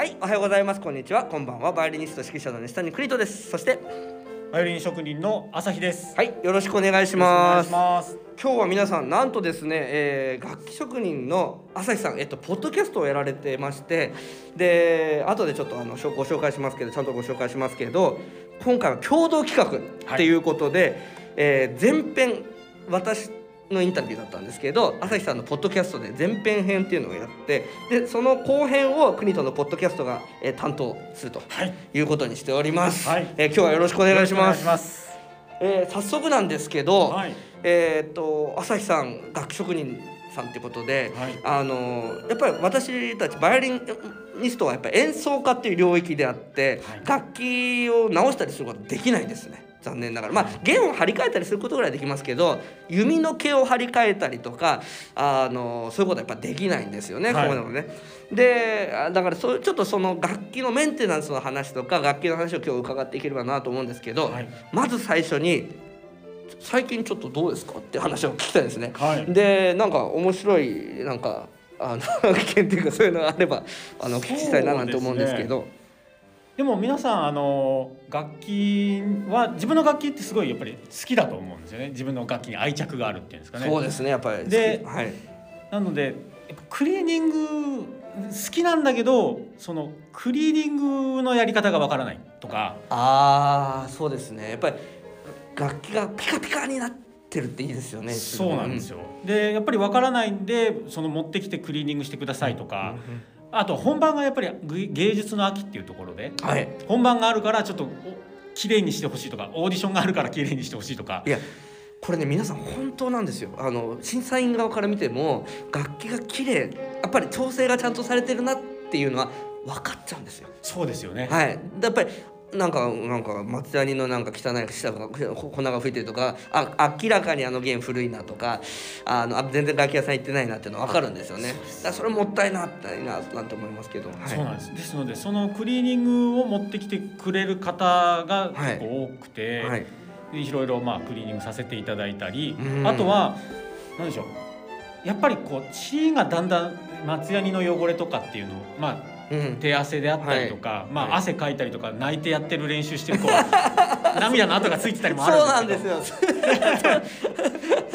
はい、おはようございます。こんにちは。こんばんは。バイオリニスト指揮者の西谷邦人です。そして、バイオリン職人の朝日です。はい、よろしくお願いします。今日は皆さんなんとですね、えー楽器職人の朝日さん、えっとポッドキャストをやられてまして、で後でちょっとあのご紹介しますけど、ちゃんとご紹介しますけど、今回は共同企画っていうことで、えー前編私のインタビューだったんですけど朝日さんのポッドキャストで前編編っていうのをやってでその後編を国とのポッドキャストが、えー担当するとはい。いうことにしております、はいえー今日はよろしくお願いします。えー早速なんですけど、はい。えーっと朝日さん楽器職人さんってことで、はいあのやっぱり私たちバイオリニストはやっぱり演奏家っていう領域であって、はい楽器を直したりすることはできないですね残念ながらまあ弦を張り替えたりすることぐらいできますけど弓の毛を張り替えたりとかあのそういうことはやっぱできないんですよね、はいこういうのもね。であだからそうちょっとその楽器のメンテナンスの話とか楽器の話を今日伺っていければなと思うんですけど、はいまず最初に最近ちょっとどうですかって話を聞きたいですね。はい。でなんか面白いなんかあの 意見っていうかそういうのがあればあのお聞きしたいななんて思うんですけどでも皆さんあの楽器は自分の楽器ってすごいやっぱり好きだと思うんですよね。自分の楽器に愛着があるっていうんですかね。そうですねやっぱりではい、なのでクリーニング好きなんだけどそのクリーニングのやり方がわからないとか。ああそうですねやっぱり楽器がピカピカになってるっていいですよねそうなんですよ。でやっぱりわからないんでその持ってきてクリーニングしてくださいとか、あと本番がやっぱりぐ芸術の秋っていうところでうんはい。本番があるからちょっとお綺麗にしてほしいとかオーディションがあるから綺麗にしてほしいとか。いやこれね皆さん本当なんですよ。あの審査員側から見ても楽器が綺麗やっぱり調整がちゃんとされてるなっていうのは分かっちゃうんですよ。そうですよね。はい、やっぱりなんかなんか松谷のなんか汚い下が粉が吹いてるとかあ明らかにあの弦古いなとかあのあ全然楽器屋さん行ってないなっていうの分かるんですよね。だそれもったいなったいななんて思いますけど。はい、そうなんです。ですのでそのクリーニングを持ってきてくれる方が結構多くて、はい。い、ろいろまあクリーニングさせていただいたりうん。あとは何でしょう。やっぱりこう血がだんだん松ヤニの汚れとかっていうのをまあうん、手汗であったりとか、まはい。あ汗かいたりとか泣いてやってる練習してる子は 涙の跡がついてたりもあるんですよ。そ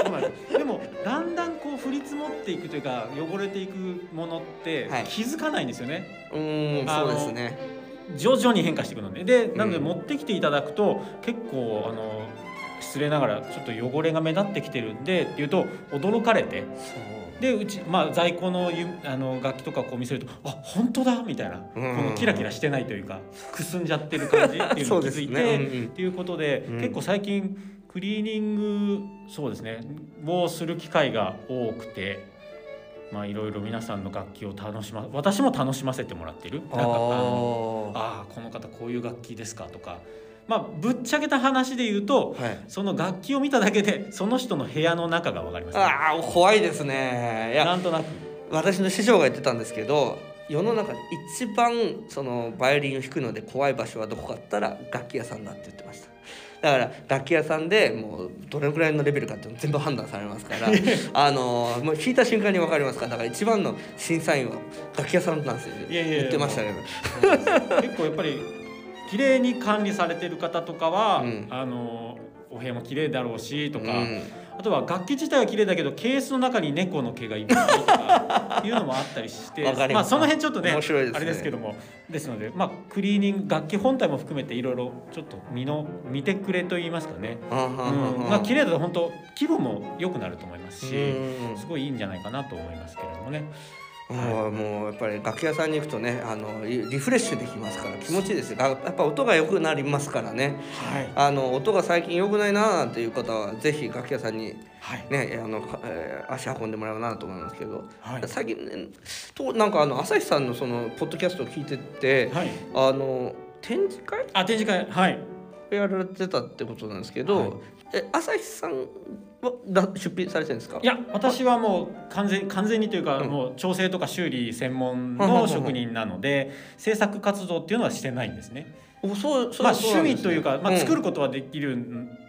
うなんです。でもだんだんこう降り積もっていくというか汚れていくものってはい。気づかないんですよね、うんあのそうですね。徐々に変化していくのででなのでうん持ってきていただくと結構あの失礼ながらちょっと汚れが目立ってきてるんでっていうと驚かれてでうち、まあ、在庫のゆあの楽器とかこう見せるとあ本当だみたいな、うん。このキラキラしてないというかくすんじゃってる感じっていうのを気づいて、ね。うんうん。っていうことで、うん。結構最近クリーニングそうですねをする機会が多くて。まあいろいろ皆さんの楽器を楽しま私も楽しませてもらってる。なんかあのあああこの方こういう楽器ですかとかまあぶっちゃけた話で言うとあ。はい。その楽器を見ただけでその人の部屋の中が分かります、ね、ああ怖いですね。いやなんとなく私の師匠が言ってたんですけど世の中で一番そのバイオリンを弾くので怖い場所はどこかったら楽器屋さんだって言ってましただから楽器屋さんでもうどれぐらいのレベルかっていうの全部判断されますから あのもう弾いた瞬間に分かりますからだから一番の審査員は楽器屋さんなんですよいやいやいや言ってましたけど結構やっぱり綺麗に管理されてる方とかは、うん。あのお部屋も綺麗だろうしとか、うん。あとは楽器自体は綺麗だけどケースの中に猫の毛がいっぱいとかいうのもあったりしてますあその辺ちょっとね面白いですね。あれですけども。ですのでまあクリーニング楽器本体も含めていろいろちょっと見の見てくれと言いますかね、うん。まあ綺麗だと本当気分も良くなると思いますし、うん。すごいいいんじゃないかなと思いますけれどもね。もうもうやっぱり楽器屋さんに行くとねあのリリフレッシュできますから気持ちいいですやっぱ音が良くなりますからね。はい。あの音が最近良くないななんていう方はぜひ楽器屋さんにはい。ねあの、かえー足運んでもらうなと思いますけど、はい。最近ねとなんかあの朝日さんのそのポッドキャストを聞いてて、はい。あの展示会あ展示会。はい。やられてたってことなんですけど、はい。え朝日さんはだ出品されてるんですか？いや私はもう完全完全にというか、うん。もう調整とか修理専門の職人なので制作活動っていうのはしてないんですね。おそうそうまあ趣味というか、まあ、ん。作ることはできる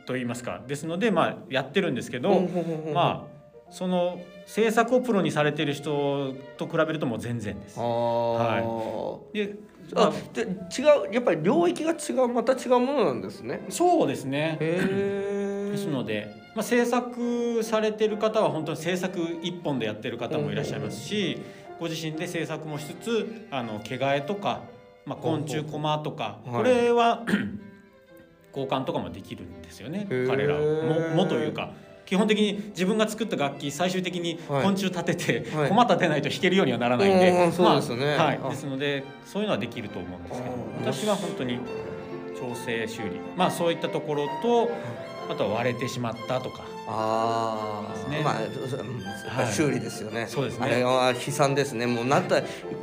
と言いますか、ですのでまあやってるんですけど、まあその制作をプロにされてる人と比べるともう全然です。はであで違うやっぱり領域が違うまた違うものなんですね。そうですね。ですので、まあ、制作されてる方は本当に制作一本でやってる方もいらっしゃいますし、ご自身で制作もしつつあの毛替えとか、まあ、昆虫コマとか、はい。これは 交換とかもできるんですよね彼らももというか。基本的に自分が作った楽器最終的にはい。昆虫立てて、はい。駒立てないと弾けるようにはならないんで、うんそうですよね。まあはい。あ、ですのでそういうのはできると思うんですけど私は本当に調整修理。まあそういったところとあとは割れてしまったとか。ああ、ですね。まあ修理ですよね、そうですね。あれは悲惨ですね。もうなった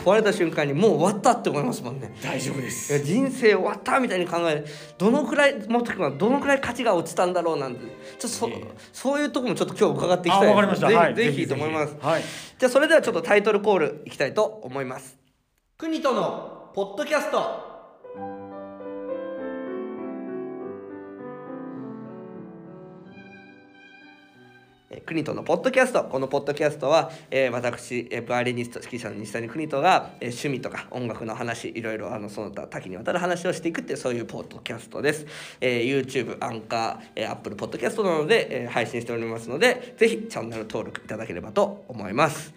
壊れた瞬間にもう終わったって思いますもんね。大丈夫でいや人生終わったみたいに考える。どのくらいもっとどのくらい価値が落ちたんだろうなんて。ちょっとそ,、いえいえ。そういうとこもちょっと今日伺っていきあたいわかりました。ぜ,、はい、ぜひ。と思います。はい。じゃあそれではちょっとタイトルコールいきたいと思います。国とのポッドキャスト国とのポッドキャスト。このポッドキャストは、えー私えーバイオリニスト指揮者の西谷邦人が、えー趣味とか音楽の話いろいろあのその他多岐にわたる話をしていくってそういうポッドキャストです、えー YouTube アンカー、えー、Apple ポッドキャストなどで、えー配信しておりますのでぜひチャンネル登録いただければと思います。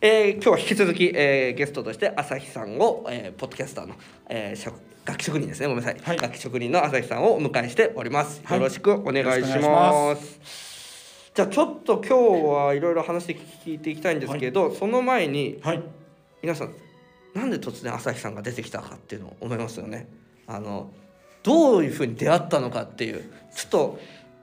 えー今日は引き続き、えーゲストとして朝日さんを、えーポッドキャスターの、えー職楽器職人ですね。ごめんなさい、はい。楽器職人の朝日さんをお迎えしております、はい。よろしくお願いしますじゃあちょっと今日はいろいろ話聞いていきたいんですけど、その前にはい。皆さんなんで突然朝日さんが出てきたかっていうのを思いますよねあのどういうふうに出会ったのかっていうちょっと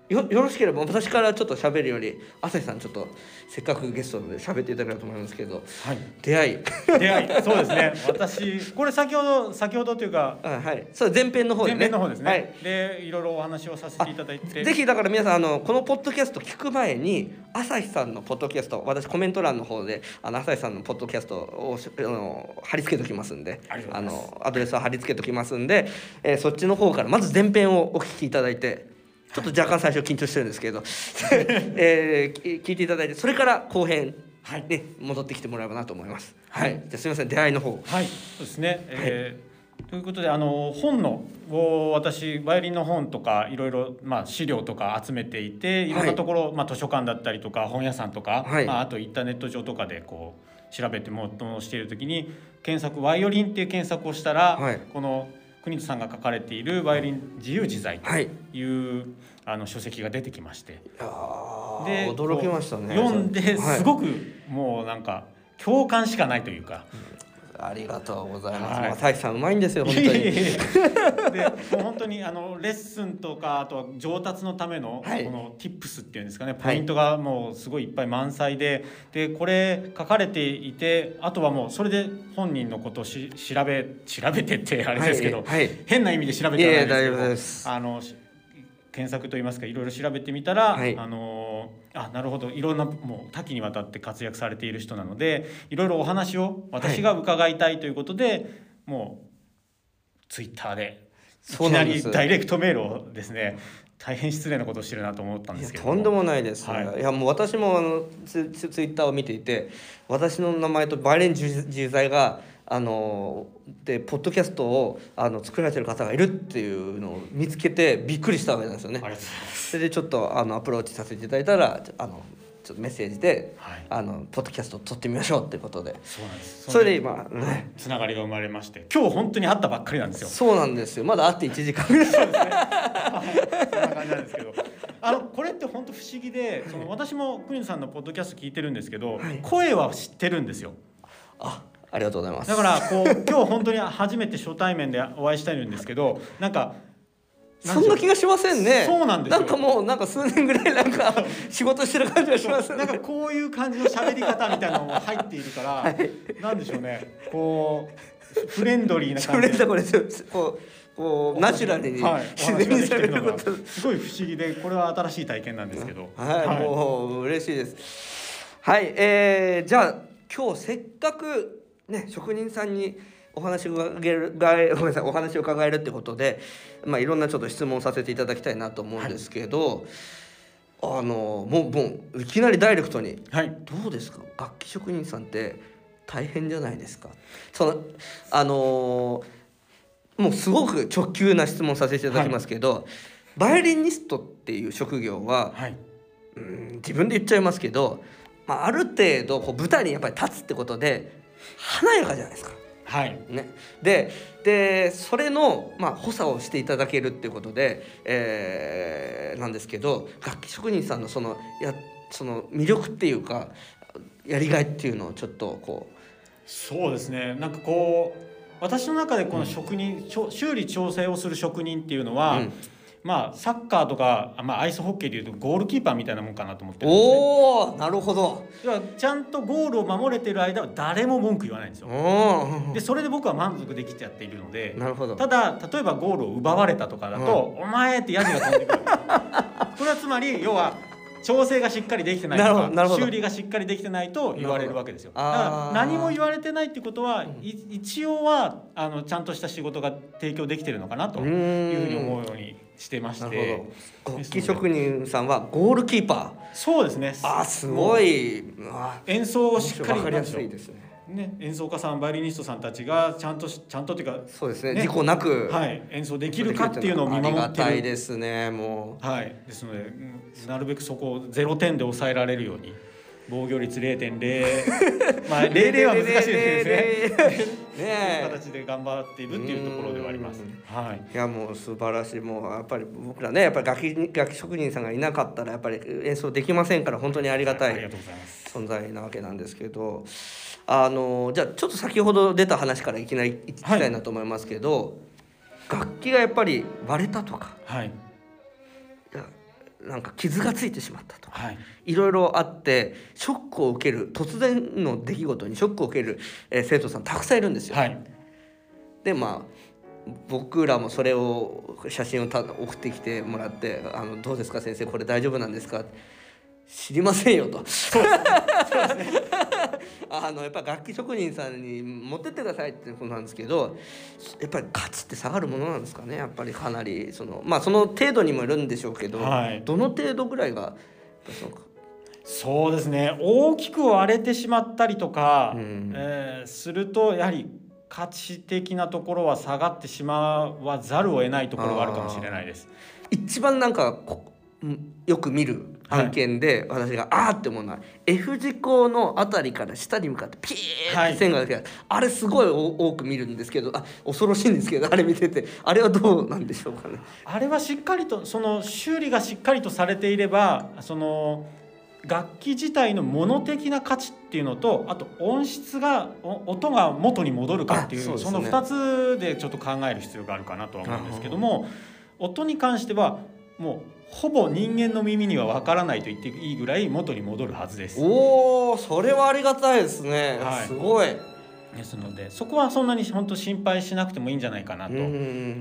よよろしければ私からちょっと喋るより朝日さんちょっとせっかくゲストなので喋っていただければと思いますけどはい。出会い出会い、そうですね。私、これ先ほど、先ほどというか。あはいそう前編の方でね前編の方ですね。はいで、いろいろお話をさせていただいて。ぜひだから皆さんあのこのポッドキャスト聞く前に朝日さんのポッドキャスト私コメント欄の方であの朝日さんのポッドキャストをしあの貼り付けときますんであのアドレスは貼り付けときますんで、えーそっちの方からまず前編をお聞きいただいてちょっと若干最初緊張してるんですけど、えーき聞いていただいてそれから後編はい。に戻ってきてもらえばなと思います。はい、じゃあすみません出会いの方。はい、そうですね。えーということであの本のを私バイオリンの本とかいろいろまあ資料とか集めていてい。ろんなところ、まあ図書館だったりとか本屋さんとか、はい。まああとインターネット上とかでこう調べてものしている時に検索バイオリンっていう検索をしたら、はい。この国戸さんが書かれているバイオリン自由自在とはいいう、あの書籍が出てきまして。で驚きましたね読んではいすごくもうなんか共感しかないというか。ありがとうございます。はい。朝日さんうまいんですよ本当に。でもう本当にあのレッスンとかあとは上達のためのこはい。の tips っていうんですかね、はい。ポイントがもうすごいいっぱい満載ででこれ書かれていてあとはもうそれで本人のことをし調べ調べてってあれですけど、はい。はい。変な意味で調べてはないですけいやいや大丈夫です。どあのし検索といいますかいろいろ調べてみたら、はい。あのあなるほど。いろんなもう多岐にわたって活躍されている人なのでいろいろお話を私が伺いたいということで、もうツイッターでいきなりダイレクトメールをですね大変失礼なことをしてるなと思ったんいですけどやとんでもないです、はい。い、やもう私もあのツツツイッターを見ていて私の名前とバイレン自自在があのでポッドキャストをあの作られてる方がいるっていうのを見つけてびっくりしたわけなんですよね。それでちょっとあのアプローチさせていただいたらあのちょっとメッセージで、はいあのポッドキャストを撮ってみましょうっていうことでそうなんです。それで今ねつながりが生まれまして、今日本当に会ったばっかりなんですよ。そうなんですよまだ会って1時間ぐらいそうですね。そんな感じなんですけど。あのこれって本当不思議で、その私もクニさんのポッドキャスト聞いてるんですけど、はい声は知ってるんですよ。あありがとうございます。だからこう 今日本当に初めて初対面でお会いしたいんですけど、なんかそんな気がしませんね。そうなんですよ。なんかもうなんか数年ぐらいなんか 仕事してる感じがしますなんかこういう感じの喋り方みたいなのも入っているから、なんでしょうね。こうフレンドリーなそ感じで。これこうこうナチュラルにはい、自然にされることすごい不思議でこれは新しい体験なんですけど。はい、もう嬉しいです。はい。えー、じゃあ今日せっかくね職人さんにお話を伺えるごめんなさいお話を伺えるってことでまあいろんなちょっと質問させていただきたいなと思うんですけど、あのもうもういきなりダイレクトにはい。どうですか？楽器職人さんって大変じゃないですか？そのあのーもうすごく直球な質問させていただきますけど、バイオリニストっていう職業は、はい。うん自分で言っちゃいますけど、まあ、ある程度こう舞台にやっぱり立つってことで華やかじゃないですか。はい。ね、ででそれの、まあ、補佐をしていただけるっていうことで、えーなんですけど楽器職人さんのそのやその魅力っていうかやりがいっていうのをちょっとこそうですね。なんかこう私の中でこの職人、ちょ修理調整をする職人っていうのう、は、うんまあサッカーとか、まあ、アイスホッケーでいうとゴールキーパーみたいなもんかなと思ってるんですねおおなるほど。ちゃんとゴールを守れてる間は誰も文句言わないんですよおでそれで僕は満足できちゃっているのでなるほど。ただ例えばゴールを奪われたとかだと「お前!」ってヤジが飛んでくる これはつまり要は調整がしっかりできてないとか修理がしっかりできてないと言われるわけですよだから何も言われてないってことは、い一応はあのちゃんとした仕事が提供できてるのかなとういうーんふうに思うようにしてましなて。楽器職人さんはゴールキーパそうですねー。あーすごい。あ演奏をしっかりりやすいですね。ね、演奏家さんバイオリニストさんたちがちゃんとしちゃんとっていうかそうですね。ね事故なく、はい、演奏できるかっていうのを見守ありがってる。たいですね。もう。はい、ですので、うんなるべくそこをゼロ点で抑えられるように。防御率0.0 まあ00は難しいですね。形で頑張っているっていうところではあります。はい。いやもう素晴らしいもうやっぱり僕らねやっぱり楽器楽器職人さんがいなかったらやっぱり演奏できませんから本当にありがたいありがとうございます。存在なわけなんですけどあのじゃあちょっと先ほど出た話からいきなりいきたいなと思いますけど、楽器がやっぱり割れたとかはい。なんか傷がついてしまったとかはい。いろいろあってショックを受ける突然の出来事にショックを受ける、えー生徒さんたくさんいるんですよ。はい。でまあ僕らもそれを写真をた送ってきてもらって「あのどうですか先生これ大丈夫なんですか?」知りませんよと。あのやっぱ楽器職人さんに持ってってくださいってことなんですけどやっぱり価値って下がるものなんですかねやっぱりかなりその。まあその程度にもよるんでしょうけど、はい。どの程度ぐらいがやっぱそうですね。大きく割れてしまったりとか、うん。えーするとやはり価値的なところは下がってしまわざるを得ないところがあるかもしれないです。一番なんかこうんよく見る案件で私があーって思うのは F 字工のあたりから下に向かってピーはい。って線が出て、あれすごいお多く見るんですけどあ恐ろしいんですけどあれ見てて。あれはどうなんでしょうかね。あれはしっかりとその修理がしっかりとされていればその楽器自体の物的な価値っていうのとあと音質がお音が元に戻るかっていうね。その2つでちょっと考える必要があるかなとは思うんですけども音に関してはもうほぼ人間の耳にはわからないと言っていいぐらい元に戻るはずです。おおそれはありがたいですね、はい。すごい。ですのでそこはそんなに本当心配しなくてもいいんじゃないかなと。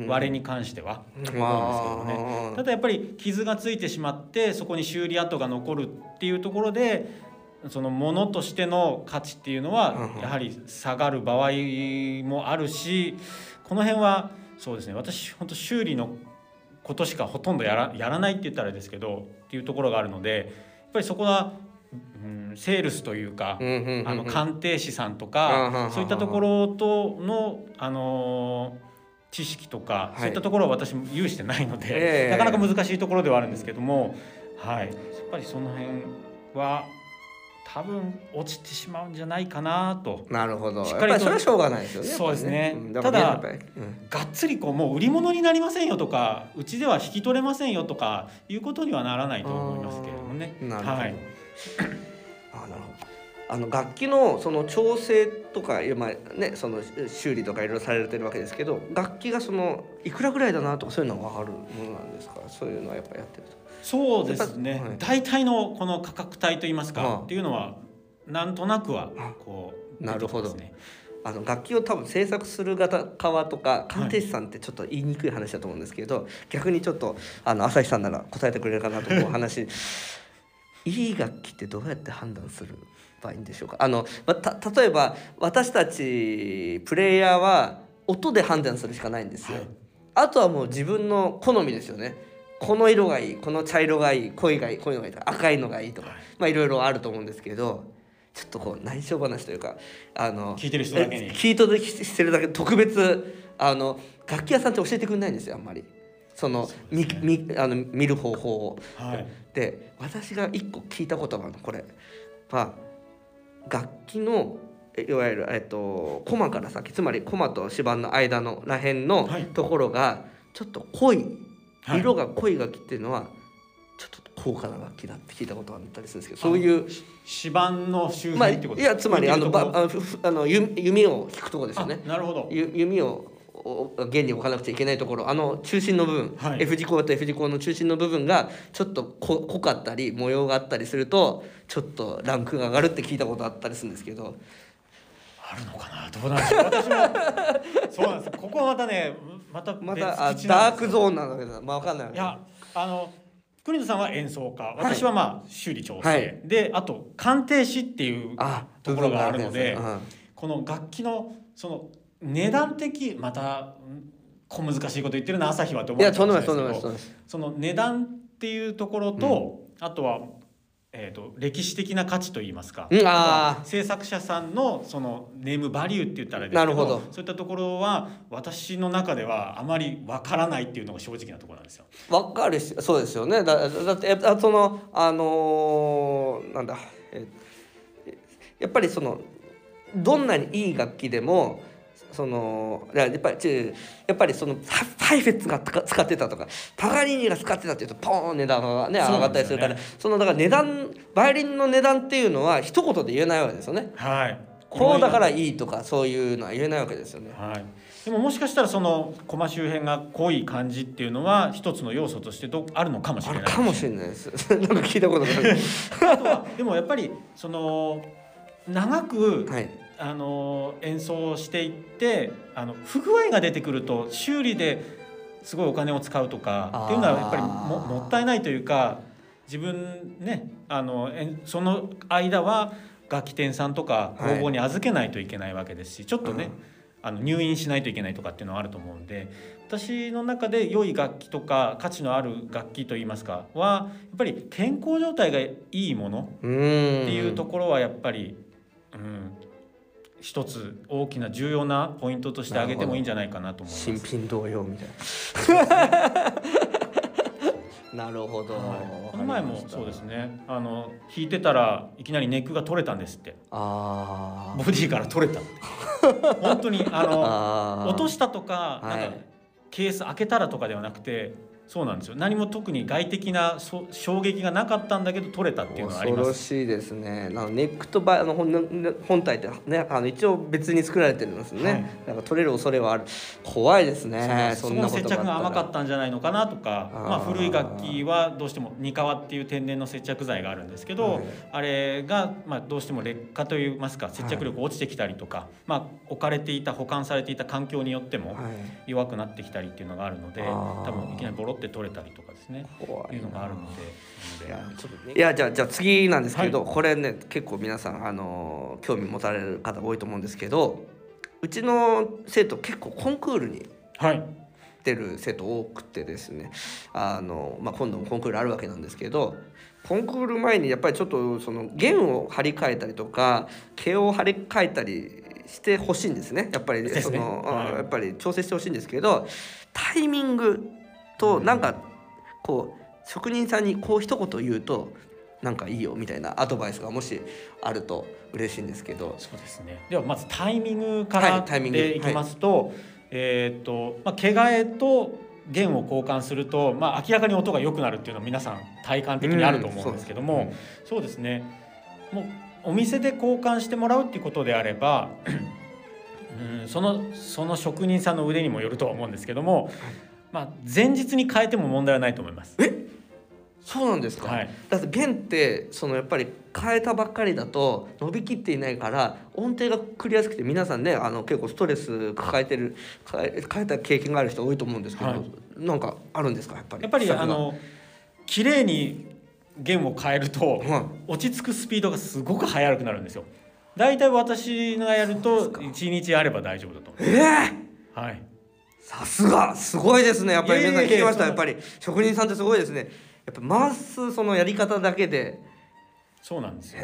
割れに関しては。思うんですけどね。ただやっぱり傷がついてしまってそこに修理跡が残るっていうところでそのものとしての価値っていうのはうん。やはり下がる場合もあるしこの辺はそうですね。私本当修理のことしかほとんどやらやらないって言ったらですけどっていうところがあるのでやっぱりそこは、うん、セールスというか、あの鑑定士さんとかそういったところとのあのー知識とか、はい。そういったところは私も有してないので、ええ。なかなか難しいところではあるんですけども、はい、やっぱりその辺は多分落ちてしまうんじゃないかなと。なるほどしっかりとやっぱりそれはしょうがないですよねそうですねやっぱりうんただうんがっつりこうもう売り物になりませんよとかうちでは引き取れませんよとかいうことにはならないと思いますけれどもね。なるほど。はい、あなるほど。あの楽器のその調整とかまあねその修理とかいろいろされてるわけですけど楽器がそのいくらぐらいだなとかそういうのは分かるものなんですか？そういうのはやっぱやってると。そうですね、はい。大体のこの価格帯といいますか、はあっていうのはなんとなくはあこうなるほど。あの楽器を多分制作する方側とか鑑定士さんってちょっと言いにくい話だと思うんですけど、逆にちょっとあの朝日さんなら答えてくれるかなと思う話。いい楽器ってどうやって判断するばいいんでしょうか？あの、ま、た例えば私たちプレイヤーは音で判断するしかないんですよ、はい。あとはもう自分の好みですよねこの色がいいこの茶色がいい濃いがいい濃いのがいいとか赤いのがいいとか、まあいろいろあると思うんですけどちょっとこう内緒話というかあの聞いてる人だけに。え聞いてるしてるだけ特別あの楽器屋さんって教えてくれないんですよあんまり。そのみみあの見る方法を。はい。で私が一個聞いたことがあるのこれ。は楽器のえいわゆる、えっと、コマから先つまりコマと指板の間のらへんのはい。ところがちょっと濃い色が濃い楽器っていうのはちょっと高価な楽器だって聞いたことがあったりするんですけどそういう指板の周まあ辺ってこといやつまりあのばあのあの弓弓を引くところですよね。あなるほど。ゆ弓をお弦に置かなくちゃいけないところ。あの中心の部分、はい。F 字工と F 字工の中心の部分がちょっとこ濃かったり模様があったりするとちょっとランクが上がるって聞いたことあったりするんですけど。あるのかな？どうなんでしょう？私もそうなんです。ここはまたねまた別またあダークゾーンなんだけどまあわかんな？いいやあの国野さんは演奏家。私はまあ修理調整、はい。であと鑑定士っていうあところがあるのでこの楽器のその値段的またうん小難しいこと言ってるな朝日はって思うんいやうかもとんですとんでもないです。その値段っていうところと、あとは、えー、と歴史的な価値といいますか、うん制作者さんのそのネームバリューって言ったらですけどなるほど。そういったところは私の中ではあまりわからないっていうのが正直なところなんですよ。わかるしそうですよね。だだってそのあのーなんだえやっぱりそのどんなにいい楽器でもそのいややっぱりちやっぱりそのハハイフェッツが使使ってたとかパガニーニが使ってたっていうとポーン値段がね上がったりするからそのだから値段バイオリンの値段っていうのは一言で言えないわけですよね。はいこうだからいいとかそういうのは言えないわけですよね。はい、でももしかしたらその駒周辺が濃い感じっていうのは一つの要素としてどあるのかもしあれないるかもしれないです。なんか聞いたことがある。あとはでもやっぱりその長く、はい。あの演奏していってあの不具合が出てくると修理ですごいお金を使うとかっていうのはやっぱりももったいないというか自分ねあのその間は楽器店さんとかはい工房に預けないといけないわけですし、ちょっとね、あの入院しないといけないとかっていうのはあると思うんで私の中で良い楽器とか価値のある楽器といいますかはやっぱり健康状態がいいもの。っていうところはやっぱり、うん、一つ大きな重要なポイントとして挙げてもいいんじゃないかなと思います。新品同様みたいな。なるほど。はいこの前もそうです。ねあの弾いてたらいきなりネックが取れたんですってあボディから取れた本当にあの あ。落としたとかなんかはいケース開けたらとかではなくてそうなんですよ何も特に外的なそ衝撃がなかったんだけど取れたっていうのはあり恐ろます。しいですね。あのネックとバイあの本本体ってねあの一応別に作られてるんですよね。はいなんか取れる恐れはある。怖いですね。その接着が甘かたったんじゃないのかなとかまあ、古い楽器はどうしてもニカワっていう天然の接着剤があるんですけど、はいあれがまあどうしても劣化といいますか接着力落ちてきたりとか、まあ、置かれていた保管されていた環境によってもはい。弱くなってきたりっていうのがあるので多分いきなりボロって取れたりとかですね。怖いいうのがあるので。いやじゃあじゃあ次なんですけど、はこれね結構皆さんあの興味持たれる方多いと思うんですけどうちの生徒結構コンクールにはい。出る生徒多くてですねあの、まあ、今度もコンクールあるわけなんですけどコンクール前にやっぱりちょっとその弦を張り替えたりとか毛を張り替えたりしてほしいんですね。やっぱりその、はい。やっぱり調整してほしいんですけどタイミングとなんかこう職人さんにこう一言言うとなんかいいよみたいなアドバイスがもしあると嬉しいんですけど。そうですね。ではまずタイミングからでいきますと、えーっとまあ毛替えと弦を交換すると、まあ明らかに音が良くなるっていうのは皆さん体感的にあると思うんですけども、そうですね。もうお店で交換してもらうっていうことであれば、うんそのその職人さんの腕にもよるとは思うんですけども、まあ前日に変えても問題はないと思います。そうなんですか、はい。だって弦ってそのやっぱり変えたばっかりだと伸びきっていないから音程が繰りやすくて皆さんねあの結構ストレス抱えてる変え変えた経験がある人多いと思うんですけど、はい。なんかあるんですか？やっぱりやっぱりあの綺麗に弦を変えると、はい。落ち着くスピードがすごく速くなるんですよ。だいたい私がやると1日あれば大丈夫だと思ええう。はい。さすがすごいですね。やっぱり皆さん聞きました。やっぱり職人さんってすごいですね。やっぱ回すそのやり方だけでそうなんですよ。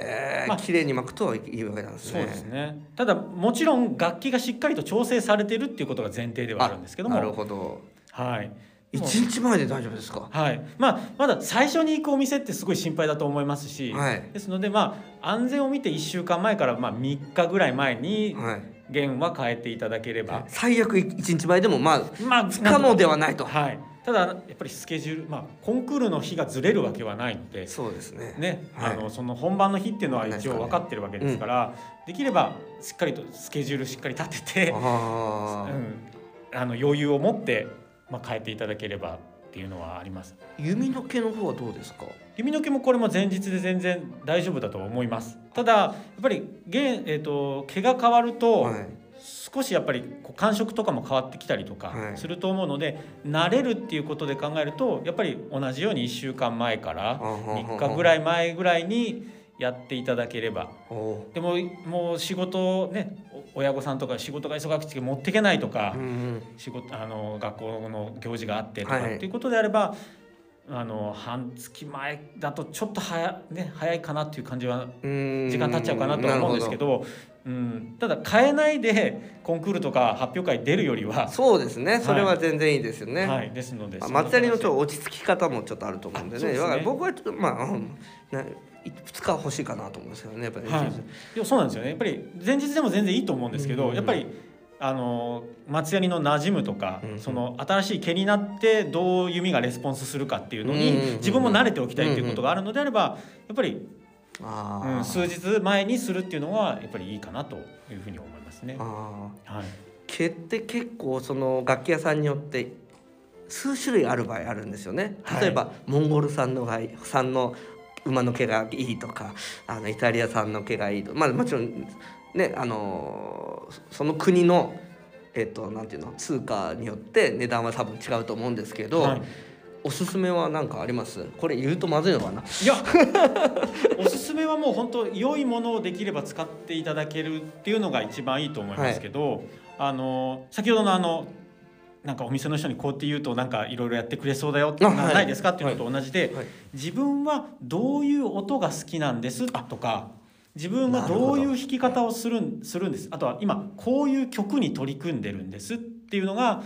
まあ綺麗に巻くといいわけなんですね。そうですね。ただもちろん楽器がしっかりと調整されてるっていうことが前提ではあるんですけども。なるほど。はい。一日前で大丈夫ですか？はい。まあ、まだ最初に行くお店ってすごい心配だと思いますし、はい。ですのでまあ安全を見て1週間前からまあ3日ぐらい前にはい弦は変えていただければ、最悪一日前でもまあまあ不可能ではないと。はい、ただやっぱりスケジュール、まあ、コンクールの日がずれるわけはないので、そうですね。ねはい。あのその本番の日っていうのは一応分かってるわけですから、できればしっかりとスケジュールしっかり立てて、あうあ、ん、あの余裕を持って、まあ、変えていただければっていうのはあります。弓の毛の方はどうですか？弓の毛もこれも前日で全然大丈夫だと思います。ただやっぱり毛,、えー、と毛が変わると、はい少しやっぱり感触とかも変わってきたりとかはいすると思うので、慣れるっていうことで考えるとやっぱり同じように1週間前から3日ぐらい前ぐらいにやっていただければ。でももう仕事ねお親御さんとか仕事が忙しくて持っていけないとか、うんうん。仕事あの学校の行事があってとかはいっていうことであれば、あの半月前だとちょっと早,、ね、早いかなっていう感じはうん。時間経っちゃうかなとは思うんですけどうん、ただ変えないでコンクールとか発表会出るよりは、そうですね。それは全然いいですよね、はい、ですのでまあ、松谷のちょっとと落ち着き方もちょっとあると思うんでね。ね。僕はちょっとまあ、うん。な2日欲しいかなと思うんですけどねやっぱりね、はい。そうなんですよね。やっぱり前日でも全然いいと思うんですけど、うん。やっぱりあの松ヤニの馴染むとか、うんその新しい毛になってどう弓がレスポンスするかっていうのうんに自分も慣れておきたいっていうことがあるのであればやっぱり、うん、数日前にするっていうのはやっぱりいいかなというふうに思いますね。はい、毛って結構その楽器屋さんによって数種類ある場合あるんですよね。はい。例えば、モンゴル産の産の馬の毛がいいとかあのイタリア産の毛がいいとまあもちろんねあのーその国のえっ、となんていうの通貨によって値段は多分違うと思うんですけど、はい。おすすめは何かあります？これ言うとまずいのかな？いや おすすめはもう本当良いものをできれば使っていただけるっていうのが一番いいと思いますけど、あの先ほどのあのなんかお店の人にこうやって言うとなんかいろいろやってくれそうだよってないですかっていうのと同じで、はい。自分はどういう音が好きなんですとか自分はどういう弾き方をするんするんです。あとは今こういう曲に取り組んでるんですっていうのが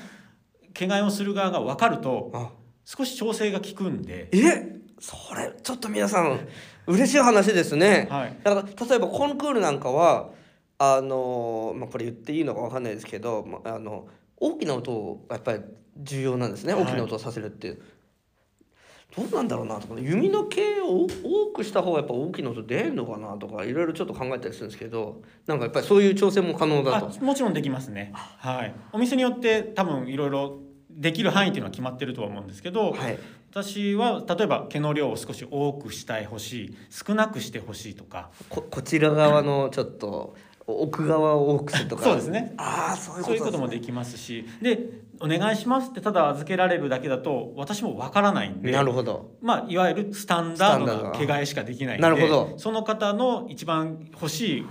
毛替えをする側が分かるとあ。少し調整が効くんで。え？それちょっと皆さん 嬉しい話ですね。はい。だから例えばコンクールなんかはあのまあこれ言っていいのかわかんないですけど、まああの大きな音をやっぱり重要なんですね。はい大きな音をさせるっていう。どうなんだろうなとか弓の毛を多くした方がやっぱ大きな音出るのかなとかいろいろちょっと考えたりするんですけどなんかやっぱりそういう調整も可能だとあもちろんできますね。はい。お店によって多分いろいろできる範囲っていうのは決まってるとは思うんですけど、はい私は例えば毛の量を少し多くしたいほしい少なくしてほしいとかここちら側のちょっと奥側を多くするとか。そうですね。ああそういうことそういうこともできますし。でお願いしますってただ預けられるだけだと私もわからないんで。なるほど。まあ、いわゆるスタンダードな毛替えしかできないんでなるほど。その方の一番欲しい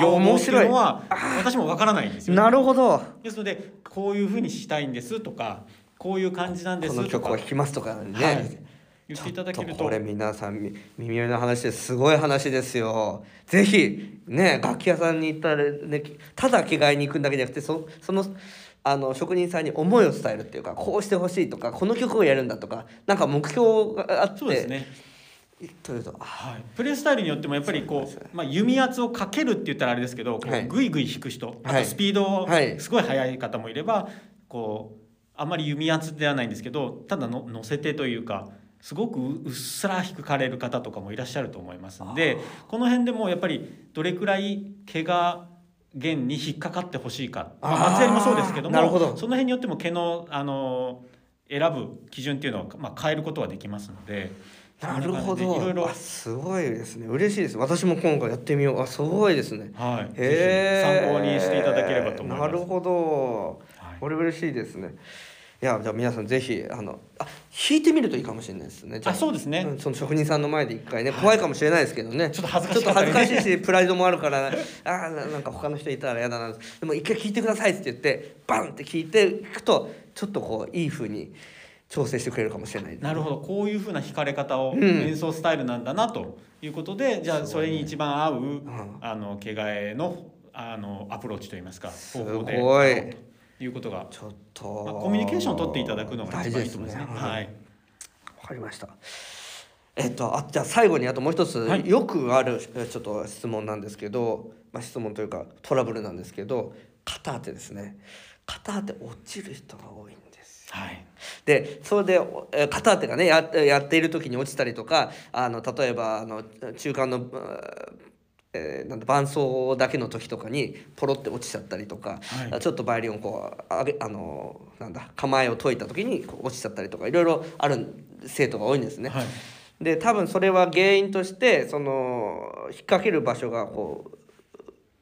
要望っていういのは私もわからないんですよ、なるほど。ですのでこういうふうにしたいんですとかこういう感じなんですことのか曲を弾きますとかね、はい言っていただけると。ちょっこれ皆さんみ耳寄りの話ですごい話ですよ。ぜひね楽器屋さんに行ったらねただ着替えに行くんだけじゃなくてそそのあの職人さんに思いを伝えるっていうかこうしてほしいとかこの曲をやるんだとかなんか目標があって。そうですね、というとあはい、プレースタイルによってもやっぱりこそうまあ、弓圧をかけるって言ったらあれですけど、グイグイ引く人あはい。とスピードはい。すごい速い方もいればこうあんまり弓圧ではないんですけどただの乗せてというかすごくううっすら引かれる方とかもいらっしゃると思いますんでこの辺でもやっぱりどれくらい毛が弦に引っかかってほしいか、まあ、松やりもそうですけどもなるほど。その辺によっても毛のあの選ぶ基準っていうのを、まあ、変えることはできますので。なるほそんな感じでいろいろすごいですね。嬉しいです。私も今回やってみよう。あすごいですね。はい、参考にしていただければと思います。なるほど。はい。これ嬉しいですね。いやじゃあ皆さんぜひあのあ弾いてみるといいかもしれないですねあ。そうですね。んその職人さんの前で一回ね怖いかもしれないですけどね。ちょっと恥ずかしちょっとかったりね恥ずかしいしプライドもあるからあーななんか他の人いたら嫌だなでも一回聞いてくださいって言ってバンって聞いていくとちょっとこういい風に調整してくれるかもしれないなるほど。こういうふうな弾かれ方をうん。演奏スタイルなんだなということでじゃあそれに一番合う、ん。あの毛替えのあのアプローチといいますかす方法で。ごい。ということが、ちょっと、まあ、コミュニケーションを取っていただくのが一番いいと思いますね。はい。わかりました。えっと、あじゃあ最後にあともう一つ、はい。よくあるえちょっと質問なんですけど、まあ、質問というかトラブルなんですけど肩当てですね。肩当て落ちる人が多いんです。よはい。でそれで肩当てがねややっている時に落ちたりとかあの例えばあの中間の、えーなんだ伴奏だけの時とかにポロって落ちちゃったりとか、はい。ちょっとバイオリンをこうあげあのなんだ構えを解いた時にこう落ちちゃったりとかいろいろある生徒が多いんですね。はい。で多分それは原因としてその引っ掛ける場所がこ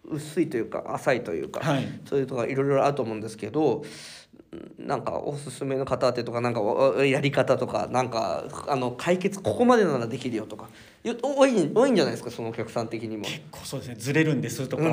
う薄いというか浅いというか、はい。そういうとこがいろいろあると思うんですけどんなんかおすすめの片当てとかなんかおやり方とかなんかあの解決ここまでならできるよとか。よ多い多いんじゃないですかそのお客さん的にも。結構そうですね。ずれるんですとか、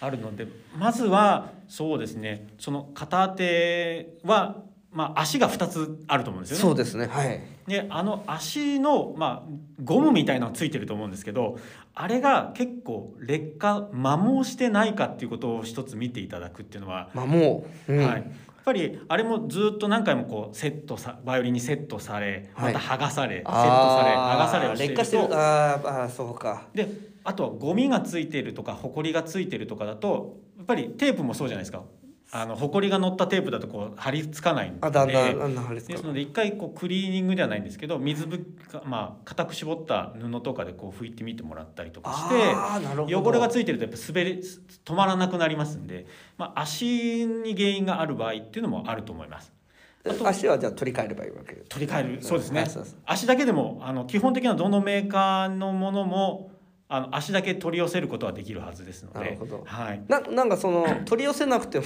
あるのでまずはそうですね。その片当ては、まあ、足が2つあると思うんですよね。そうですね。はい。であの足の、まあ、ゴムみたいなのついてると思うんですけどあれが結構劣化摩耗してないかっていうことを一つ見ていただくっていうのは、まあもう、うん。はい、やっぱりあれもずっと何回もこうセットさバイオリンにセットされはい。また剥がされ、セットされ剥がされをしていると。劣化してる。あーあーそうか。であとはゴミがついてるとかホコリがついてるとかだとやっぱりテープもそうじゃないですかあのホコリが乗ったテープだとこう貼り付かないんで。あだんだんだんだん貼り付かですので一回こうクリーニングではないんですけど水ぶかまあ固く絞った布とかでこう拭いてみてもらったりとかしてあーなるほど。汚れがついてるとやっぱ滑り止まらなくなりますんで、まあ、足に原因がある場合っていうのもあると思います。足はじゃあ取り替えればいいわけ？取り替える。そうですね。足だけでもあの基本的などのメーカーのものもあの足だけ取り寄せることはできるはずですので。なるほど。はい、ななんかその 取り寄せなくても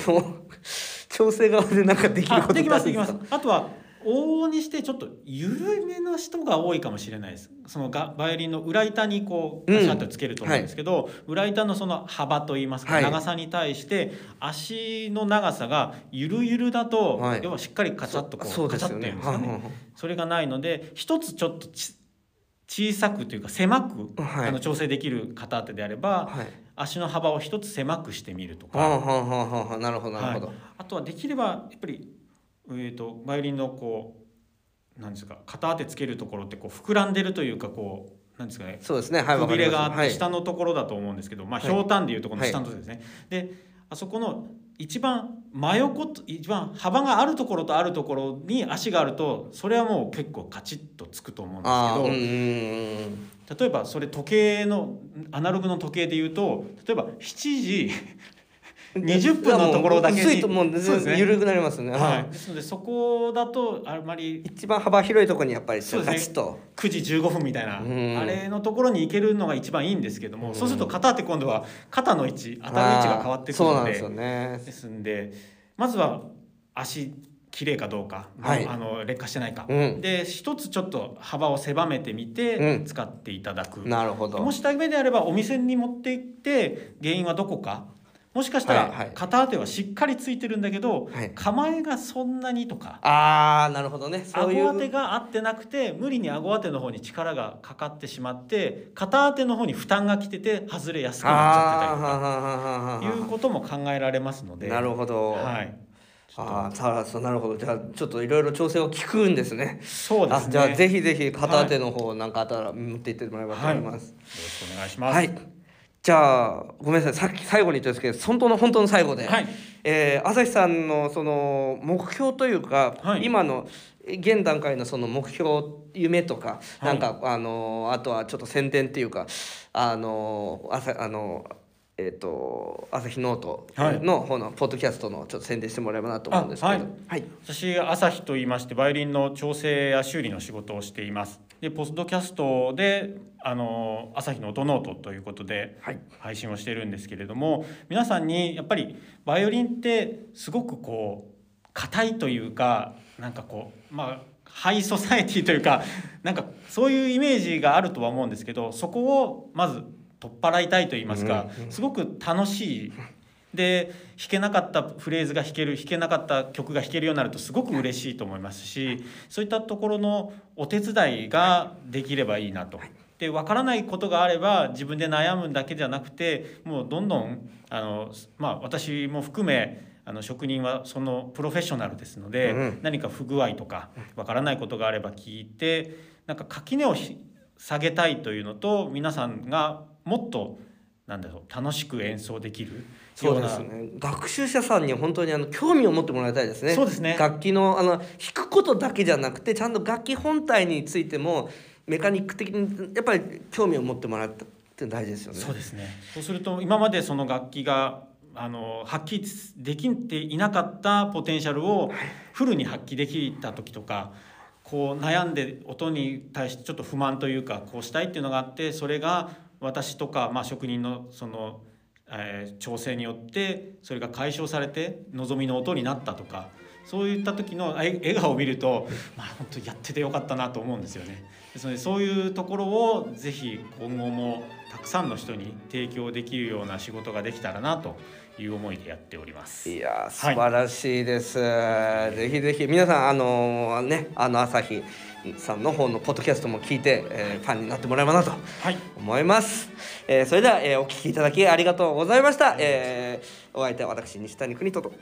調整側でなんかできることあできますできます。あとは往々にしてちょっと緩めの人が多いかもしれないです。そのがバイオリンの裏板にこううん。ガシャッとつけると思うんですけど、裏板のその幅といいますか、はい。長さに対して足の長さがゆるゆるだと、はい。要はしっかりカチャッとこうそうでカチャッというんですかね、はいはいはいそれがないので一つちょっとち小さくというか狭く、はい。あの調整できる片手であれば、はい。足の幅を一つ狭くしてみるとか、なるほどなるほど、はい、あとはできればやっぱり、えー、とバイオリンのこうなんですか片当てつけるところってこう膨らんでるというかこうなんですかねそうですね。はいくびれがあっはい。て下のところだと思うんですけど、まあ、はい。ひょうたんでいうところの下のところですね。であそこの一番真横と一番幅があるところとあるところに足があるとそれはもう結構カチッとつくと思うんですけど、例えばそれ時計のアナログの時計で言うと例えば7時20分のところだけに。薄いともうそうですね。緩くなりますね、は、はい。ですのでそこだとあまり一番幅広いところにやっぱりそうですね。ガチッと。9時15分みたいな。うん。あれのところに行けるのが一番いいんですけども、うんそうすると肩当て今度は肩の位置当たる位置が変わってくるので。そうなんですよね。ですんでまずは足綺麗かどうか、はい。あの劣化してないか、うん。で一つちょっと幅を狭めてみてうん。使っていただく、なるほど。もしダメであればお店に持って行って原因はどこかもしかしたはいはい。ら肩当てはしっかりついてるんだけど、はい。構えがそんなにとか。ああなるほどね。そういう。顎当てが合ってなくて無理に顎当ての方に力がかかってしまって肩当ての方に負担がきてて外れやすくなっちゃってたりとか。いうことも考えられますので。なるほど、はい、ああさあそうなるほど。じゃあちょっといろいろ調整を聞くんですね。そうですね。あじゃあぜひぜひ片手の方なんかあったら持っていってもらえばと思います。よろしくお願いします。はい、じゃあごめんなさい。さっき最後に言ったんですけど本当の本当の最後で、はい。えー朝日さんのその目標というか、はい。今の現段階のその目標夢とか、はい。なんかあのあとはちょっと宣伝っていうかあの朝あのえっ、と朝日ノートの方のポッドキャストのちょっと宣伝してもらえばなと思うんですけど、あはい。はい。私朝日と言いましてバイオリンの調整や修理の仕事をしています。でポッドキャストであの朝日の音ノートということではい。配信をしているんですけれども皆さんにやっぱりバイオリンってすごくこう硬いというかなんかこうまあハイソサエティというかなんかそういうイメージがあるとは思うんですけどそこをまず取っ払いたいと言いますか、すごく楽しいで弾けなかったフレーズが弾ける弾けなかった曲が弾けるようになるとすごく嬉しいと思いますしそういったところのお手伝いができればいいなと。で分からないことがあれば自分で悩むだけじゃなくてもうどんどんあの、まあ、私も含めあの職人はそのプロフェッショナルですので、うんうん。何か不具合とか分からないことがあれば聞いてなんか垣根をひ下げたいというのと皆さんがもっとなんだろう楽しく演奏できるそうような。ですね学習者さんに本当にあの興味を持ってもらいたいですね。そうですね。楽器のあの弾くことだけじゃなくてちゃんと楽器本体についてもメカニック的にやっぱり興味を持ってもらうって大事ですよね。そうですね。そうすると今までその楽器があの発揮できていなかったポテンシャルをフルに発揮できた時とかこう悩んで音に対してちょっと不満というかこうしたいっていうのがあってそれが私とか、まあ、職人のその、えー調整によってそれが解消されて望みの音になったとかそういった時のえ笑顔を見ると、まあ、本当にやっててよかったなと思うんですよね。ですのでそういうところをぜひ今後もたくさんの人に提供できるような仕事ができたらなという思いでやっております。いやー素晴らしいです、ぜひぜひ皆さんあのねあの朝日さんの方のポッドキャストも聞いて、えーファンになってもらえばなとはい、思います、えーそれでは、えーお聞きいただきありがとうございました、えーお相手は私西谷邦人と。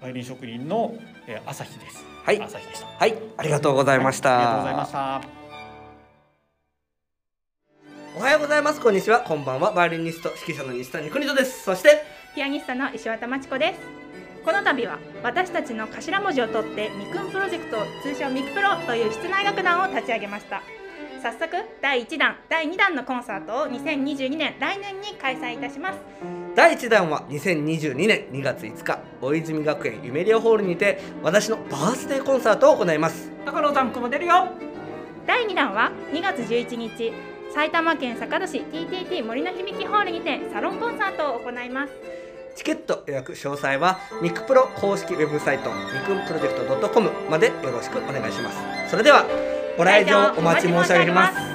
バイオリン職人の、えー朝日です。はい。朝日でした。はい。ありがとうございました、ありがとうございました。おはようございます。こんにちは。こんばんは。バイオリニスト指揮者の西谷邦人です。そしてピアニストの石渡真知子ですこの度は私たちの頭文字を取ってミクンプロジェクト通称ミクプロという室内楽団を立ち上げました。早速第1弾第2弾のコンサートを2022年来年に開催いたします。第1弾は2022年2月5日大泉学園ユメリアホールにて私のバースデーコンサートを行います。高野さんこも出るよ。第2弾は2月11日埼玉県坂戸市 TTT 森の響きホールにてサロンコンサートを行いますチケット予約詳細はミクプロ公式ウェブサイトミクプロジェクト .com までよろしくお願いします。それではご来場お待ち申し上げます。